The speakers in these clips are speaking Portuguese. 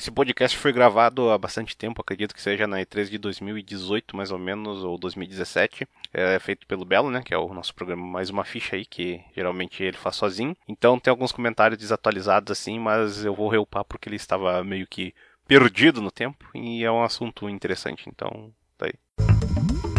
Esse podcast foi gravado há bastante tempo, acredito que seja na E3 de 2018, mais ou menos, ou 2017. É feito pelo Belo, né? Que é o nosso programa Mais Uma Ficha aí, que geralmente ele faz sozinho. Então tem alguns comentários desatualizados assim, mas eu vou reupar porque ele estava meio que perdido no tempo e é um assunto interessante, então tá aí.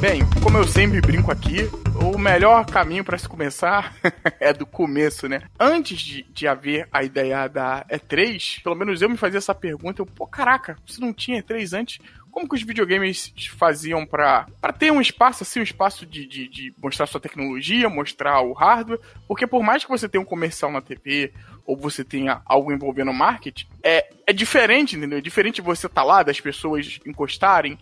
Bem, como eu sempre brinco aqui, o melhor caminho para se começar é do começo, né? Antes de, de haver a ideia da E3, pelo menos eu me fazia essa pergunta, eu, pô, caraca, você não tinha E3 antes? Como que os videogames faziam para ter um espaço assim, um espaço de, de, de mostrar sua tecnologia, mostrar o hardware? Porque por mais que você tenha um comercial na TV ou você tenha algo envolvendo marketing, é, é diferente, entendeu? É diferente você estar tá lá, das pessoas encostarem,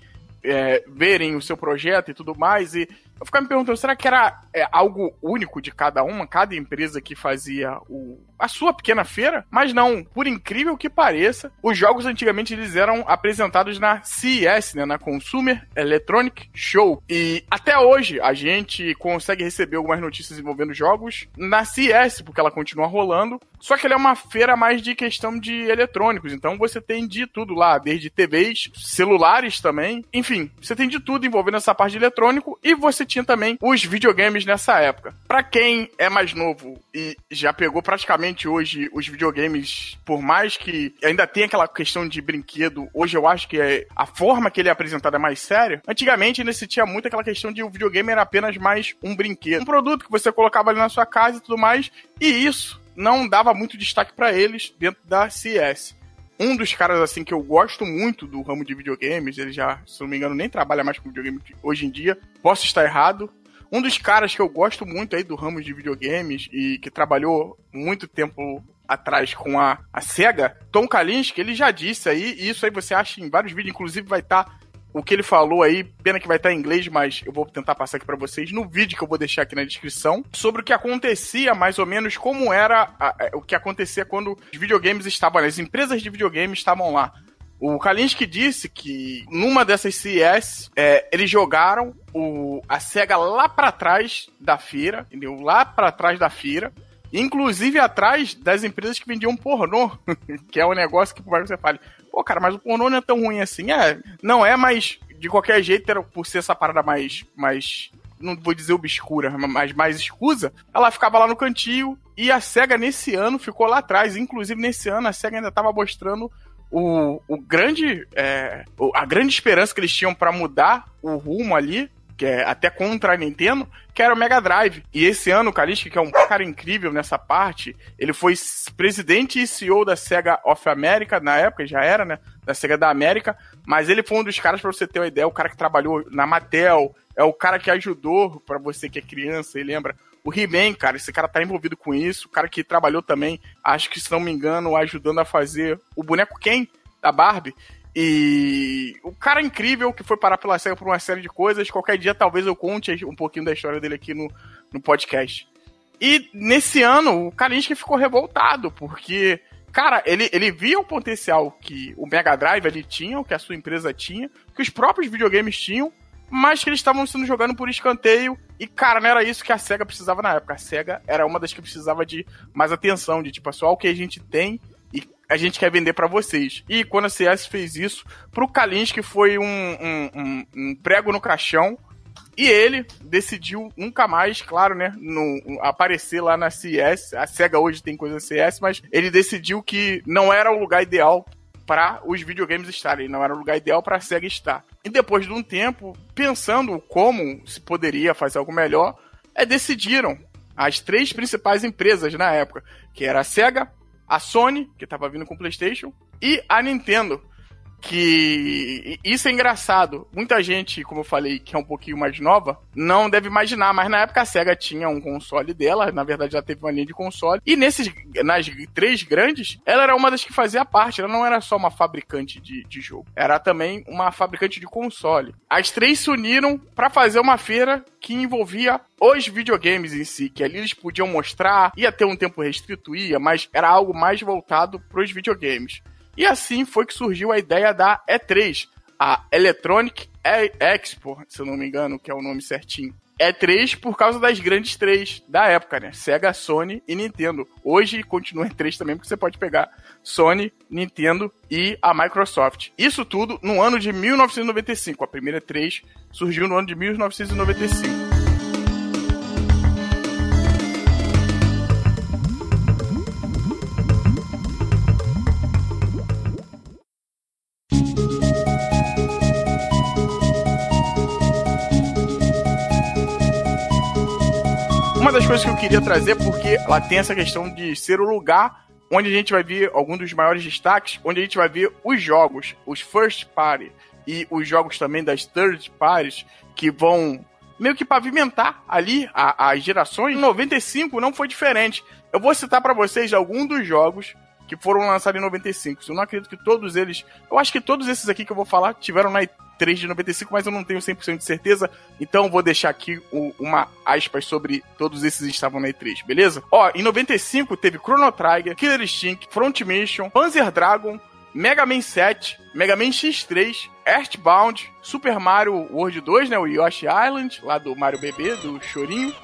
é, verem o seu projeto e tudo mais. E eu ficava me perguntando, será que era é, algo único de cada uma, cada empresa que fazia o, a sua pequena feira? Mas não, por incrível que pareça, os jogos antigamente eles eram apresentados na CES, né, na Consumer Electronic Show. E até hoje a gente consegue receber algumas notícias envolvendo jogos na CES, porque ela continua rolando. Só que ela é uma feira mais de questão de eletrônicos, então você tem de tudo lá, desde TVs, celulares também, enfim, você tem de tudo envolvendo essa parte de eletrônico e você tinha também os videogames nessa época. Para quem é mais novo e já pegou praticamente hoje os videogames, por mais que ainda tenha aquela questão de brinquedo, hoje eu acho que é a forma que ele é apresentado é mais séria. Antigamente ainda se tinha muito aquela questão de o videogame era apenas mais um brinquedo, um produto que você colocava ali na sua casa e tudo mais, e isso não dava muito destaque para eles dentro da CS um dos caras assim que eu gosto muito do ramo de videogames, ele já, se não me engano, nem trabalha mais com videogame hoje em dia. Posso estar errado. Um dos caras que eu gosto muito aí do ramo de videogames e que trabalhou muito tempo atrás com a, a SEGA, Tom Kalinske, ele já disse aí, e isso aí você acha em vários vídeos, inclusive vai estar tá o que ele falou aí, pena que vai estar em inglês, mas eu vou tentar passar aqui para vocês no vídeo que eu vou deixar aqui na descrição, sobre o que acontecia, mais ou menos, como era a, a, o que acontecia quando os videogames estavam, as empresas de videogames estavam lá. O Kalinski disse que numa dessas CES, é, eles jogaram o, a SEGA lá para trás da feira, entendeu? Lá para trás da feira. Inclusive atrás das empresas que vendiam pornô, que é um negócio que por você fale, pô, cara, mas o pornô não é tão ruim assim. É, não é, mas de qualquer jeito, era por ser essa parada mais, mais não vou dizer obscura, mas mais escusa, ela ficava lá no cantinho e a SEGA nesse ano ficou lá atrás. Inclusive, nesse ano, a SEGA ainda estava mostrando o, o grande. É, a grande esperança que eles tinham para mudar o rumo ali que é até contra a Nintendo, que era o Mega Drive. E esse ano, o Kaliski, que é um cara incrível nessa parte, ele foi presidente e CEO da Sega of America, na época já era, né? Da Sega da América, mas ele foi um dos caras, pra você ter uma ideia, o cara que trabalhou na Mattel, é o cara que ajudou, para você que é criança e lembra, o He-Man, cara, esse cara tá envolvido com isso, o cara que trabalhou também, acho que se não me engano, ajudando a fazer o boneco Ken da Barbie. E o cara incrível que foi parar pela SEGA por uma série de coisas. Qualquer dia talvez eu conte um pouquinho da história dele aqui no, no podcast. E nesse ano o Kalinski ficou revoltado, porque, cara, ele, ele via o potencial que o Mega Drive ali tinha, o que a sua empresa tinha, que os próprios videogames tinham, mas que eles estavam sendo jogando por escanteio. E, cara, não era isso que a SEGA precisava na época. A SEGA era uma das que precisava de mais atenção, de tipo, só o que a gente tem a gente quer vender para vocês. E quando a CS fez isso, pro Kalinski foi um, um, um, um, prego no caixão. E ele decidiu nunca mais, claro, né, no, aparecer lá na CS. A SEGA hoje tem coisa CS, mas ele decidiu que não era o lugar ideal para os videogames estarem, não era o lugar ideal para a SEGA estar. E depois de um tempo, pensando como se poderia fazer algo melhor, é, decidiram as três principais empresas na época, que era a SEGA, a Sony, que tava vindo com o PlayStation, e a Nintendo. Que isso é engraçado. Muita gente, como eu falei, que é um pouquinho mais nova, não deve imaginar, mas na época a SEGA tinha um console dela, na verdade já teve uma linha de console, e nesses, nas três grandes, ela era uma das que fazia parte, ela não era só uma fabricante de, de jogo, era também uma fabricante de console. As três se uniram para fazer uma feira que envolvia os videogames em si, que ali eles podiam mostrar, ia ter um tempo restrito, ia, mas era algo mais voltado para os videogames. E assim foi que surgiu a ideia da E3, a Electronic Expo, se eu não me engano, que é o nome certinho. E3 por causa das grandes três da época, né? Sega, Sony e Nintendo. Hoje continua E3 também, porque você pode pegar Sony, Nintendo e a Microsoft. Isso tudo no ano de 1995. A primeira E3 surgiu no ano de 1995. Das coisas que eu queria trazer, porque ela tem essa questão de ser o lugar onde a gente vai ver alguns dos maiores destaques, onde a gente vai ver os jogos, os first party e os jogos também das third parties que vão meio que pavimentar ali as gerações. Em 95 não foi diferente. Eu vou citar para vocês alguns dos jogos que foram lançados em 95. Eu não acredito que todos eles. Eu acho que todos esses aqui que eu vou falar tiveram na 3 de 95, mas eu não tenho 100% de certeza, então vou deixar aqui o, uma aspas sobre todos esses estavam na E3, beleza? Ó, em 95 teve Chrono Trigger, Killer Instinct, Front Mission, Panzer Dragon, Mega Man 7, Mega Man X3, Earthbound, Super Mario World 2, né, o Yoshi Island, lá do Mario Bebê, do Chorinho,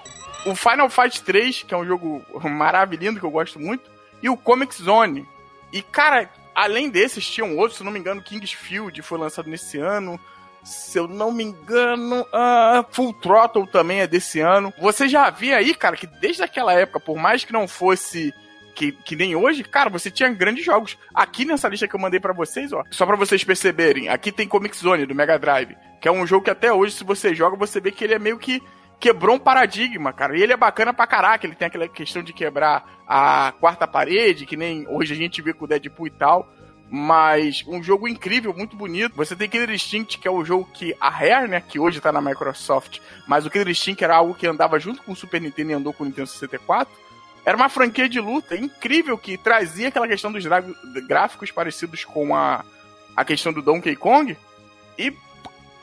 o Final Fight 3, que é um jogo maravilhoso que eu gosto muito, e o Comic Zone. E, cara, Além desses, tinham outros, se não me engano, Kingsfield foi lançado nesse ano. Se eu não me engano, uh, Full Throttle também é desse ano. Você já via aí, cara, que desde aquela época, por mais que não fosse que, que, nem hoje, cara, você tinha grandes jogos. Aqui nessa lista que eu mandei para vocês, ó, só para vocês perceberem, aqui tem Comic Zone do Mega Drive, que é um jogo que até hoje, se você joga, você vê que ele é meio que quebrou um paradigma, cara. E ele é bacana pra caraca. Ele tem aquela questão de quebrar a quarta parede, que nem hoje a gente vê com o Deadpool e tal. Mas um jogo incrível, muito bonito. Você tem Killer Instinct, que é o jogo que a Rare, né, que hoje tá na Microsoft, mas o Killer Instinct era algo que andava junto com o Super Nintendo e andou com o Nintendo 64. Era uma franquia de luta incrível que trazia aquela questão dos gráficos parecidos com a, a questão do Donkey Kong. E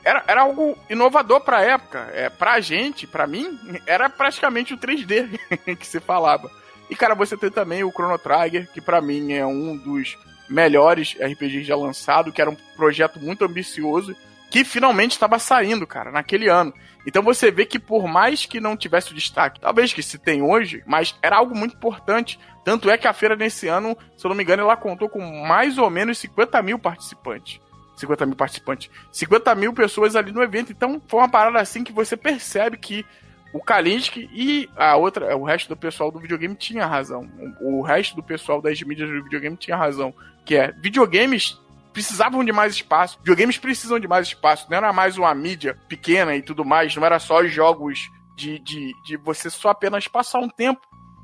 era, era algo inovador pra época. É, pra gente, pra mim, era praticamente o 3D que se falava. E, cara, você tem também o Chrono Trigger, que para mim é um dos melhores RPGs já lançado, que era um projeto muito ambicioso, que finalmente estava saindo, cara, naquele ano. Então você vê que por mais que não tivesse o destaque, talvez que se tem hoje, mas era algo muito importante. Tanto é que a feira nesse ano, se eu não me engano, ela contou com mais ou menos 50 mil participantes. 50 mil participantes. 50 mil pessoas ali no evento. Então, foi uma parada assim que você percebe que o Kalinski e a outra, o resto do pessoal do videogame tinha razão. O, resto do pessoal das mídias do videogame tinha razão. Que é, videogames precisavam de mais espaço. Videogames precisam de mais espaço. Não era mais uma mídia pequena e tudo mais. Não era só jogos de, de, de você só apenas passar um tempo.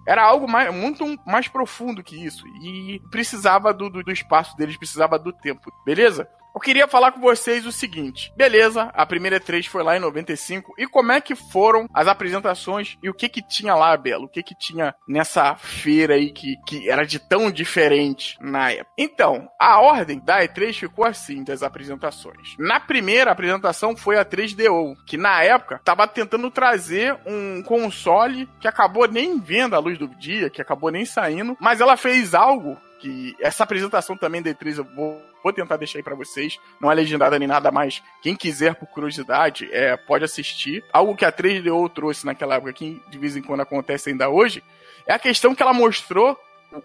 Era algo mais, muito mais profundo que isso. E precisava do, do, do espaço deles, precisava do tempo. Beleza? Eu queria falar com vocês o seguinte. Beleza, a primeira E3 foi lá em 95. E como é que foram as apresentações e o que que tinha lá, Belo? O que que tinha nessa feira aí que, que era de tão diferente na época? Então, a ordem da E3 ficou assim, das apresentações. Na primeira apresentação foi a 3DO, que na época tava tentando trazer um console que acabou nem vendo a luz do dia, que acabou nem saindo, mas ela fez algo que essa apresentação também da E3 eu vou, vou tentar deixar aí para vocês. Não é legendada nem nada, mas quem quiser por curiosidade é, pode assistir. Algo que a 3DO trouxe naquela época, que de vez em quando acontece ainda hoje, é a questão que ela mostrou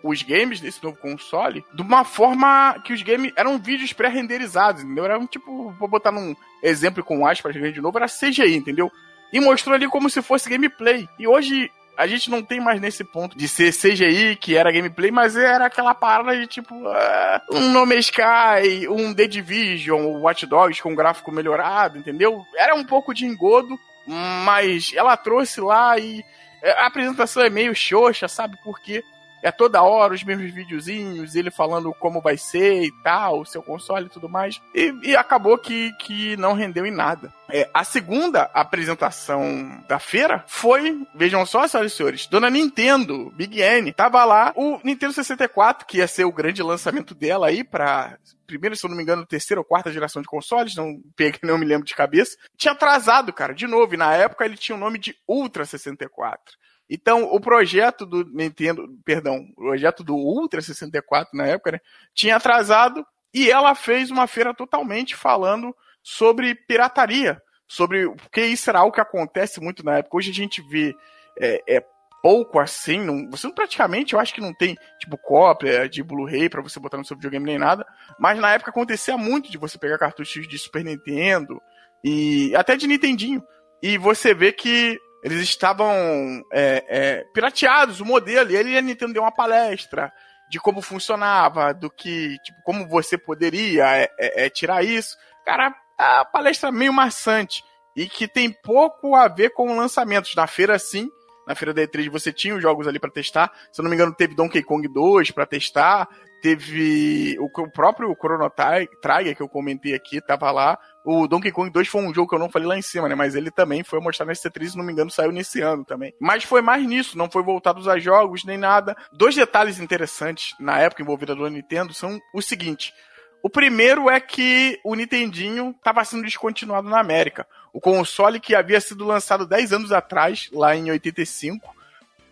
os games desse novo console de uma forma que os games eram vídeos pré-renderizados, entendeu? Era um tipo, vou botar num exemplo com aspas de novo, era CGI, entendeu? E mostrou ali como se fosse gameplay. E hoje a gente não tem mais nesse ponto de ser CGI, que era gameplay, mas era aquela parada de tipo uh, um No Man's Sky, um The Division, o Watch Dogs com gráfico melhorado, entendeu? Era um pouco de engodo, mas ela trouxe lá e eh, a apresentação é meio xoxa, sabe? Porque é toda hora os mesmos videozinhos, ele falando como vai ser e tal, o seu console e tudo mais. E, e acabou que, que não rendeu em nada. É, a segunda apresentação da feira foi, vejam só, senhoras e senhores, Dona Nintendo, Big N, tava lá o Nintendo 64, que ia ser o grande lançamento dela aí pra primeira, se eu não me engano, terceira ou quarta geração de consoles, não peguei, não me lembro de cabeça. Tinha atrasado, cara, de novo, e na época ele tinha o nome de Ultra 64. Então, o projeto do Nintendo, perdão, o projeto do Ultra 64 na época, né, tinha atrasado e ela fez uma feira totalmente falando sobre pirataria, sobre porque isso era algo que acontece muito na época. Hoje a gente vê é, é pouco assim, não, você praticamente, eu acho que não tem tipo cópia de Blu-ray para você botar no seu videogame nem nada, mas na época acontecia muito de você pegar cartuchos de Super Nintendo e até de Nintendinho e você vê que eles estavam é, é, pirateados o modelo e ele a Nintendo deu uma palestra de como funcionava, do que tipo como você poderia é, é, é tirar isso, cara, a palestra meio maçante e que tem pouco a ver com lançamentos na feira sim na feira da E3 você tinha os jogos ali para testar. Se eu não me engano, teve Donkey Kong 2 para testar. Teve o, próprio Chrono Trigger que eu comentei aqui, tava lá. O Donkey Kong 2 foi um jogo que eu não falei lá em cima, né? Mas ele também foi mostrado na C3, se não me engano, saiu nesse ano também. Mas foi mais nisso, não foi voltado a jogos nem nada. Dois detalhes interessantes na época envolvida do Nintendo são o seguinte: o primeiro é que o Nintendinho estava sendo descontinuado na América. O console que havia sido lançado 10 anos atrás, lá em 85,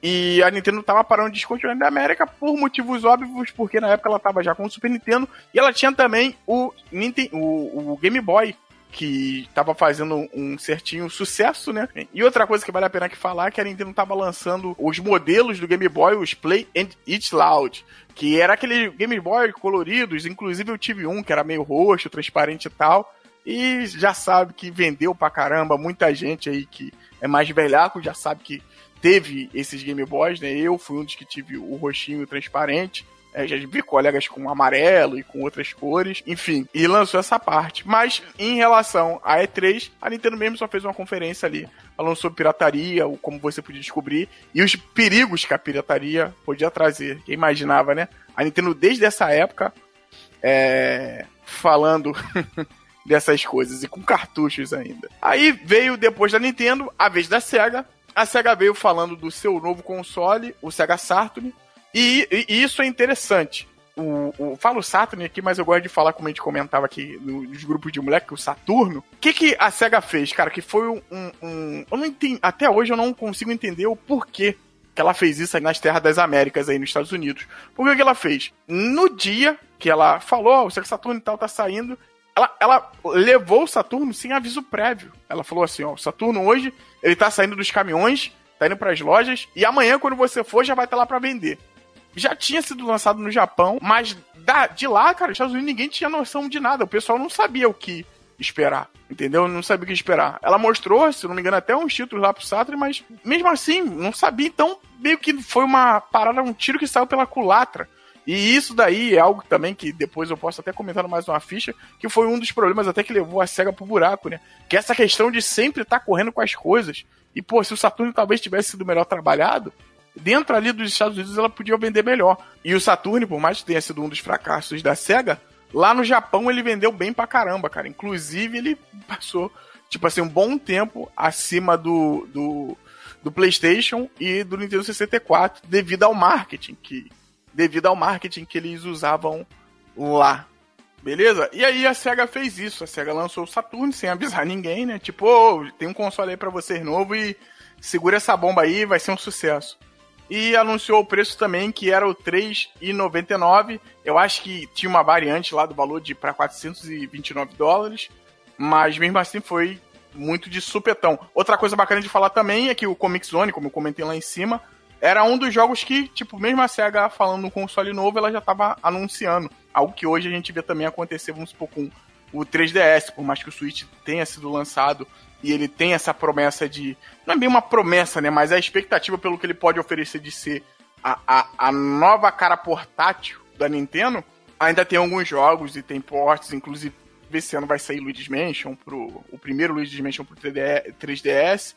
e a Nintendo estava parando de descontinuar na América por motivos óbvios, porque na época ela estava já com o Super Nintendo e ela tinha também o, Nintendo, o, o Game Boy, que estava fazendo um certinho sucesso, né? E outra coisa que vale a pena aqui falar é que a Nintendo estava lançando os modelos do Game Boy, os Play and It Loud, que era aquele Game Boy coloridos, inclusive eu tive um que era meio roxo, transparente e tal, e já sabe que vendeu pra caramba, muita gente aí que é mais velhaco já sabe que teve esses Game Boys, né? Eu fui um dos que tive o roxinho transparente. É, já vi colegas com amarelo e com outras cores, enfim, e lançou essa parte. Mas em relação à E3, a Nintendo mesmo só fez uma conferência ali, falando sobre pirataria, como você podia descobrir e os perigos que a pirataria podia trazer. Quem imaginava, né? A Nintendo desde essa época é, falando dessas coisas e com cartuchos ainda. Aí veio depois da Nintendo a vez da Sega. A Sega veio falando do seu novo console, o Sega Saturn, e, e isso é interessante. O, o, falo Saturn aqui, mas eu gosto de falar como a gente comentava aqui nos grupos de moleque, o Saturno. O que, que a SEGA fez, cara? Que foi um. um eu não entendi, até hoje eu não consigo entender o porquê que ela fez isso aí nas terras das Américas, aí nos Estados Unidos. Por que, que ela fez? No dia que ela falou, oh, o Sega Saturno e tal tá saindo, ela, ela levou o Saturno sem aviso prévio. Ela falou assim: ó, o Saturno hoje ele tá saindo dos caminhões, tá indo para as lojas, e amanhã, quando você for, já vai estar tá lá para vender já tinha sido lançado no Japão, mas da, de lá, cara, Estados Unidos ninguém tinha noção de nada. O pessoal não sabia o que esperar, entendeu? Não sabia o que esperar. Ela mostrou, se não me engano, até uns títulos lá pro Saturn, mas mesmo assim, não sabia. Então, meio que foi uma parada, um tiro que saiu pela culatra. E isso daí é algo também que depois eu posso até comentar mais uma ficha, que foi um dos problemas até que levou a SEGA pro buraco, né? Que é essa questão de sempre estar tá correndo com as coisas. E, pô, se o Saturno talvez tivesse sido melhor trabalhado, dentro ali dos Estados Unidos ela podia vender melhor. E o Saturn, por mais que tenha sido um dos fracassos da SEGA, lá no Japão ele vendeu bem pra caramba, cara. Inclusive ele passou, tipo assim, um bom tempo acima do, do, do PlayStation e do Nintendo 64 devido ao marketing que devido ao marketing que eles usavam lá. Beleza? E aí a SEGA fez isso. A SEGA lançou o Saturn sem avisar ninguém, né? Tipo, oh, tem um console aí pra vocês novo e segura essa bomba aí, vai ser um sucesso e anunciou o preço também, que era o 3,99. Eu acho que tinha uma variante lá do valor de para 429 dólares, mas mesmo assim foi muito de supetão. Outra coisa bacana de falar também é que o Comic Zone, como eu comentei lá em cima, era um dos jogos que, tipo, mesmo a SEGA falando no console novo, ela já estava anunciando. Algo que hoje a gente vê também acontecer, vamos supor, com o 3DS, por mais que o Switch tenha sido lançado e ele tem essa promessa de. Não é bem uma promessa, né? Mas a expectativa pelo que ele pode oferecer de ser a, a, a nova cara portátil da Nintendo. Ainda tem alguns jogos e tem portes, inclusive esse ano vai sair Luigi's Mansion pro. O primeiro Luigi's Mansion pro 3DS.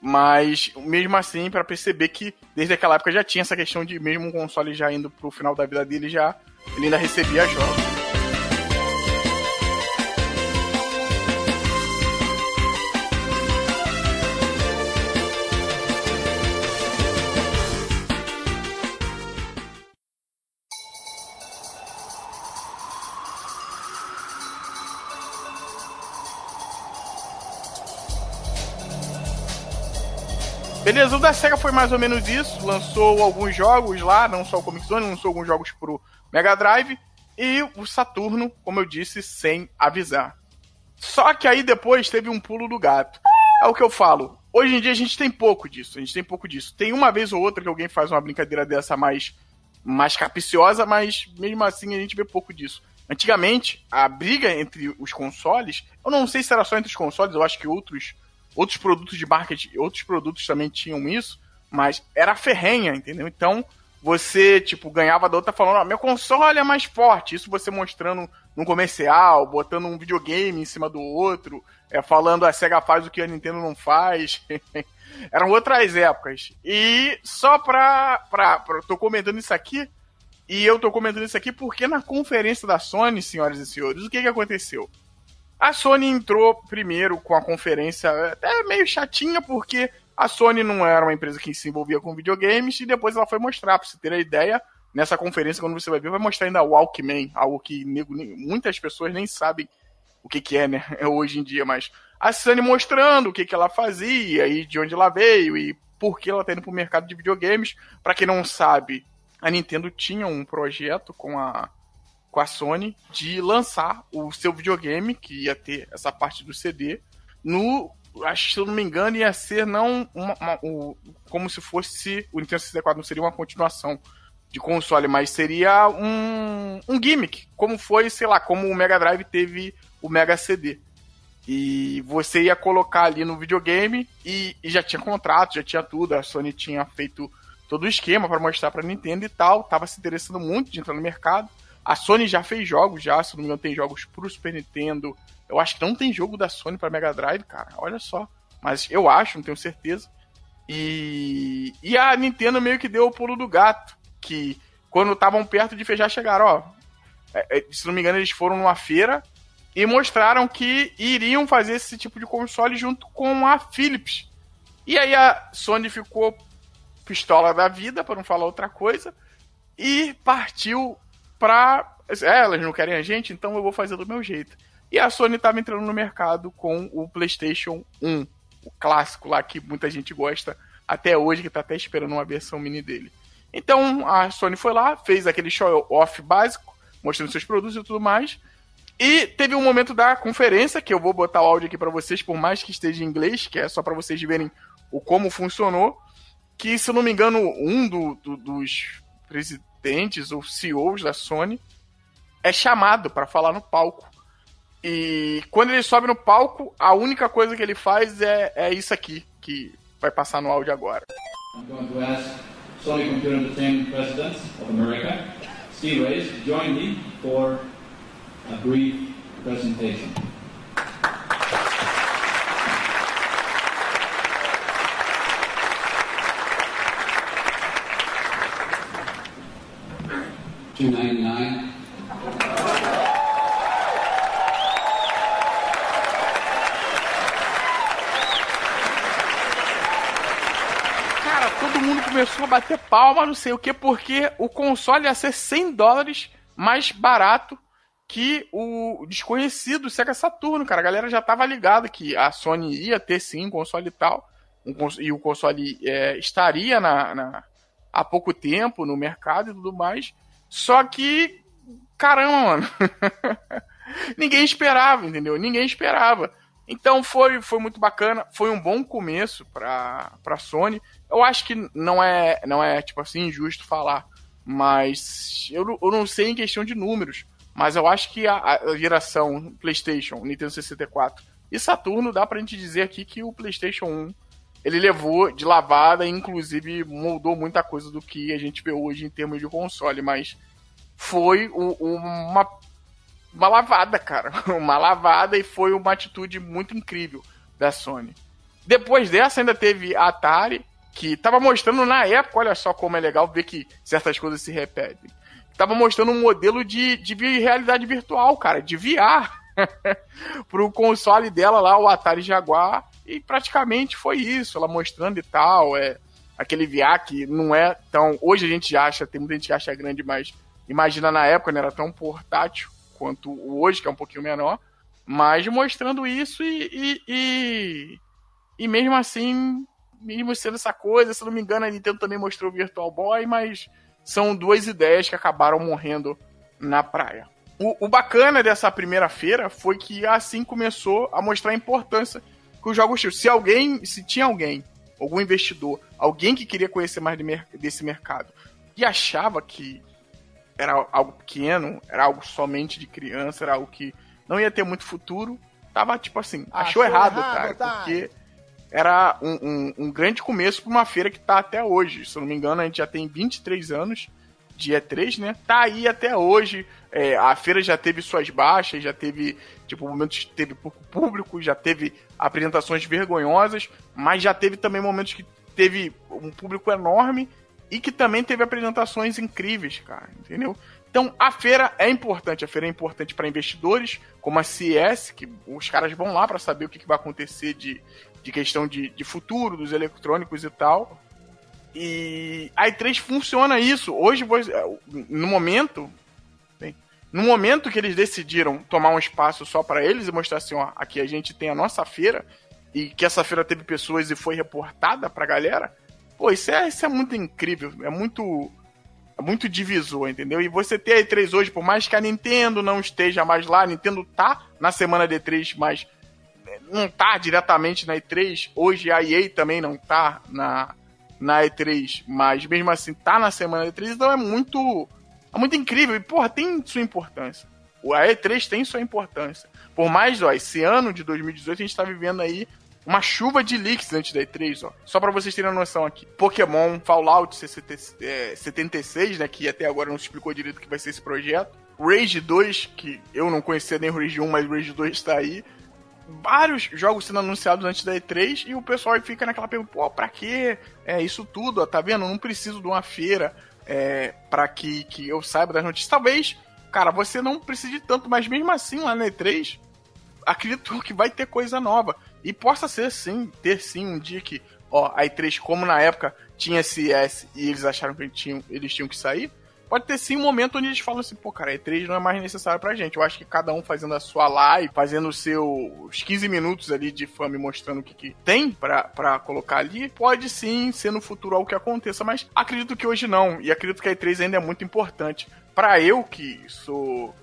Mas mesmo assim, para perceber que desde aquela época já tinha essa questão de mesmo um console já indo pro final da vida dele, já ele ainda recebia jogos. Beleza, o da SEGA foi mais ou menos isso. Lançou alguns jogos lá, não só o Comic Zone, lançou alguns jogos pro Mega Drive. E o Saturno, como eu disse, sem avisar. Só que aí depois teve um pulo do gato. É o que eu falo. Hoje em dia a gente tem pouco disso. A gente tem pouco disso. Tem uma vez ou outra que alguém faz uma brincadeira dessa mais, mais capiciosa, mas mesmo assim a gente vê pouco disso. Antigamente, a briga entre os consoles, eu não sei se era só entre os consoles, eu acho que outros, outros produtos de marketing, outros produtos também tinham isso, mas era ferrenha, entendeu? Então, você, tipo, ganhava da outra falando, ó, meu console é mais forte. Isso você mostrando num comercial, botando um videogame em cima do outro, é, falando a SEGA faz o que a Nintendo não faz. Eram outras épocas. E só pra, pra, pra. Tô comentando isso aqui. E eu tô comentando isso aqui porque na conferência da Sony, senhoras e senhores, o que que aconteceu? A Sony entrou primeiro com a conferência até meio chatinha, porque a Sony não era uma empresa que se envolvia com videogames e depois ela foi mostrar, pra você ter a ideia, nessa conferência, quando você vai ver, vai mostrar ainda Walkman, algo que muitas pessoas nem sabem o que, que é, né, hoje em dia, mas a Sony mostrando o que, que ela fazia e de onde ela veio e por que ela tá indo pro mercado de videogames. Para quem não sabe, a Nintendo tinha um projeto com a, com a Sony de lançar o seu videogame, que ia ter essa parte do CD, no acho que se eu não me engano, ia ser não uma, uma, um, como se fosse o Nintendo 64, não seria uma continuação de console, mas seria um, um gimmick, como foi, sei lá, como o Mega Drive teve o Mega CD. E você ia colocar ali no videogame e, e já tinha contrato, já tinha tudo, a Sony tinha feito todo o esquema para mostrar para Nintendo e tal, tava se interessando muito de entrar no mercado. A Sony já fez jogos, já, se não me engano, tem jogos pro Super Nintendo, eu acho que não tem jogo da Sony para Mega Drive, cara. Olha só. Mas eu acho, não tenho certeza. E, e a Nintendo meio que deu o pulo do gato. Que quando estavam perto de fechar, chegaram, ó. É, é, se não me engano, eles foram numa feira e mostraram que iriam fazer esse tipo de console junto com a Philips. E aí a Sony ficou pistola da vida, para não falar outra coisa, e partiu pra. É, elas não querem a gente, então eu vou fazer do meu jeito. E a Sony estava entrando no mercado com o PlayStation 1, o clássico lá que muita gente gosta até hoje, que está até esperando uma versão mini dele. Então a Sony foi lá, fez aquele show-off básico, mostrando seus produtos e tudo mais. E teve um momento da conferência, que eu vou botar o áudio aqui para vocês, por mais que esteja em inglês, que é só para vocês verem o como funcionou. Que, se eu não me engano, um do, do, dos presidentes ou CEOs da Sony é chamado para falar no palco. E quando ele sobe no palco, a única coisa que ele faz é, é isso aqui, que vai passar no áudio agora. I'm going to ask Sony Computer Entertainment President of America, Steve Reyes, to join me for a brief presentation. Two ninety nine. começou a bater palma, não sei o que, porque o console ia ser 100 dólares mais barato que o desconhecido Sega Saturno, cara. A galera já tava ligada que a Sony ia ter sim um console e tal. Um e o console é, estaria na, na, há pouco tempo no mercado e tudo mais. Só que, caramba, mano. Ninguém esperava, entendeu? Ninguém esperava. Então foi, foi muito bacana, foi um bom começo para pra Sony. Eu acho que não é, não é tipo assim, injusto falar, mas eu, eu não sei em questão de números, mas eu acho que a, a geração PlayStation, Nintendo 64 e Saturno dá pra gente dizer aqui que o PlayStation 1 ele levou de lavada e inclusive moldou muita coisa do que a gente vê hoje em termos de console, mas foi o, uma uma lavada, cara. Uma lavada e foi uma atitude muito incrível da Sony. Depois dessa, ainda teve a Atari, que tava mostrando na época, olha só como é legal ver que certas coisas se repetem. Tava mostrando um modelo de, de realidade virtual, cara, de VR. pro console dela lá, o Atari Jaguar. E praticamente foi isso, ela mostrando e tal. É, aquele VR que não é tão. Hoje a gente acha, tem muita gente que acha grande, mas imagina na época, não era tão portátil quanto o hoje, que é um pouquinho menor, mas mostrando isso e, e, e, e mesmo assim, mesmo sendo essa coisa, se não me engano, a Nintendo também mostrou o Virtual Boy, mas são duas ideias que acabaram morrendo na praia. o, o bacana dessa primeira feira foi que assim começou a mostrar a importância que os jogos tinham. Se alguém, se tinha alguém, algum investidor, alguém que queria conhecer mais de desse mercado e achava que era algo pequeno, era algo somente de criança, era algo que não ia ter muito futuro, tava tipo assim, achou, achou errado, errado, cara, tá. porque era um, um, um grande começo para uma feira que tá até hoje. Se eu não me engano, a gente já tem 23 anos de E3, né? Tá aí até hoje. É, a feira já teve suas baixas, já teve, tipo, momentos que teve pouco público, já teve apresentações vergonhosas, mas já teve também momentos que teve um público enorme e que também teve apresentações incríveis, cara, entendeu? Então, a feira é importante. A feira é importante para investidores, como a CES, que os caras vão lá para saber o que, que, vai acontecer de, de questão de, de futuro dos eletrônicos e tal. E a E3 funciona isso. Hoje, no momento, no momento que eles decidiram tomar um espaço só para eles e mostrar assim, ó, aqui a gente tem a nossa feira e que essa feira teve pessoas e foi reportada pra galera, pô, isso é, isso é muito incrível, é muito é muito divisor, entendeu? E você ter a E3 hoje, por mais que a Nintendo não esteja mais lá, a Nintendo tá na semana de E3, mas não tá diretamente na E3. Hoje a EA também não tá na, na E3, mas mesmo assim tá na semana da E3, então é muito é muito incrível e porra, tem sua importância. A E3 tem sua importância. Por mais, ó, esse ano de 2018 a gente tá vivendo aí uma chuva de leaks antes da E3, ó. Só para vocês terem uma noção aqui. Pokémon Fallout 76, né, que até agora não se explicou direito o que vai ser esse projeto. Rage 2, que eu não conhecia nem o Rage 1, mas o Rage 2 está aí vários jogos sendo anunciados antes da E3 e o pessoal fica naquela pergunta, pô, pra que é, isso tudo? Tá vendo? Não preciso de uma feira é, para que, que eu saiba das notícias. Talvez, cara, você não precise tanto, mas mesmo assim, lá na E3, acredito que vai ter coisa nova. E possa ser sim, ter sim um dia que, ó, a E3, como na época tinha CS e eles acharam que tinham, eles tinham que sair, pode ter sim um momento onde eles falam assim, pô, cara, E3 não é mais necessário pra gente. Eu acho que cada um fazendo a sua live, fazendo os seus 15 minutos ali de fama mostrando o que, que tem pra, pra colocar ali, pode sim ser no futuro algo que aconteça, mas acredito que hoje não. E acredito que a E3 ainda é muito importante. Pra eu, que sou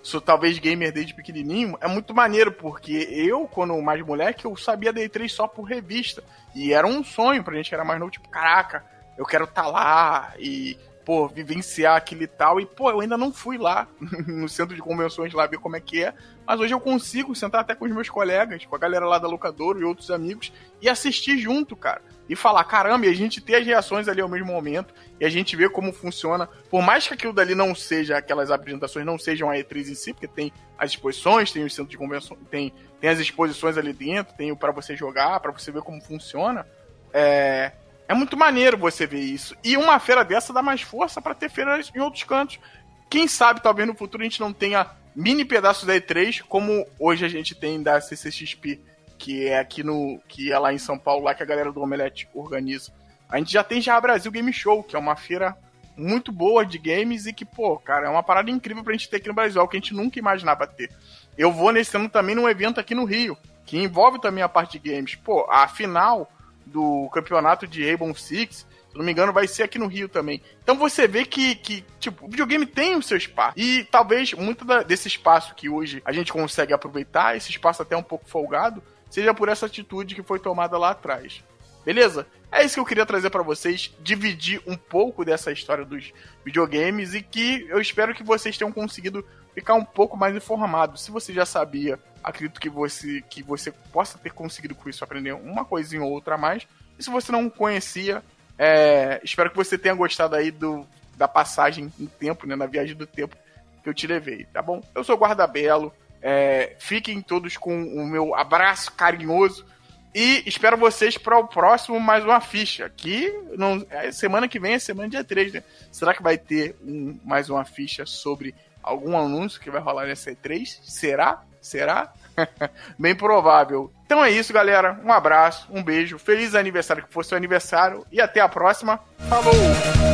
sou talvez gamer desde pequenininho, é muito maneiro, porque eu, quando mais moleque, eu sabia da E3 só por revista. E era um sonho pra gente que era mais novo, tipo, caraca, eu quero estar tá lá e pô, vivenciar aquilo e tal. E, pô, eu ainda não fui lá no centro de convenções lá ver como é que é. Mas hoje eu consigo sentar até com os meus colegas, com a galera lá da locadora e outros amigos, e assistir junto, cara. E falar, caramba, e a gente ter as reações ali ao mesmo momento, e a gente ver como funciona. Por mais que aquilo dali não seja, aquelas apresentações não sejam a E3 em si, porque tem as exposições, tem o centro de convenções, tem, tem as exposições ali dentro, tem o para você jogar, para você ver como funciona. É, é muito maneiro você ver isso. E uma feira dessa dá mais força para ter feiras em outros cantos. Quem sabe, talvez no futuro a gente não tenha mini pedaços da E3, como hoje a gente tem da CCXP, que é aqui no. que é lá em São Paulo, lá que a galera do Omelete organiza. A gente já tem já a Brasil Game Show, que é uma feira muito boa de games e que, pô, cara, é uma parada incrível pra gente ter aqui no Brasil, algo que a gente nunca imaginava ter. Eu vou nesse ano também num evento aqui no Rio, que envolve também a parte de games. Pô, a final do campeonato de Rainbow Six, se não me engano, vai ser aqui no Rio também. Então você vê que, que tipo, o videogame tem o seu espaço. E talvez muito da, desse espaço que hoje a gente consegue aproveitar, esse espaço até um pouco folgado, seja por essa atitude que foi tomada lá atrás. Beleza? É isso que eu queria trazer para vocês, dividir um pouco dessa história dos videogames e que eu espero que vocês tenham conseguido ficar um pouco mais informado. Se você já sabia, acredito que você que você possa ter conseguido com isso aprender uma coisinha ou outra a mais. E se você não conhecia, é, espero que você tenha gostado aí do, da passagem em tempo, né, na viagem do tempo que eu te levei, tá bom? Eu sou Guarda Belo. É, fiquem todos com o meu abraço carinhoso e espero vocês para o próximo mais uma ficha. Que não, é, semana que vem é semana dia 3, né? Será que vai ter um, mais uma ficha sobre algum anúncio que vai rolar nessa E3? Será? Será? Bem provável. Então é isso, galera. Um abraço, um beijo, feliz aniversário que fosse seu aniversário e até a próxima. Falou!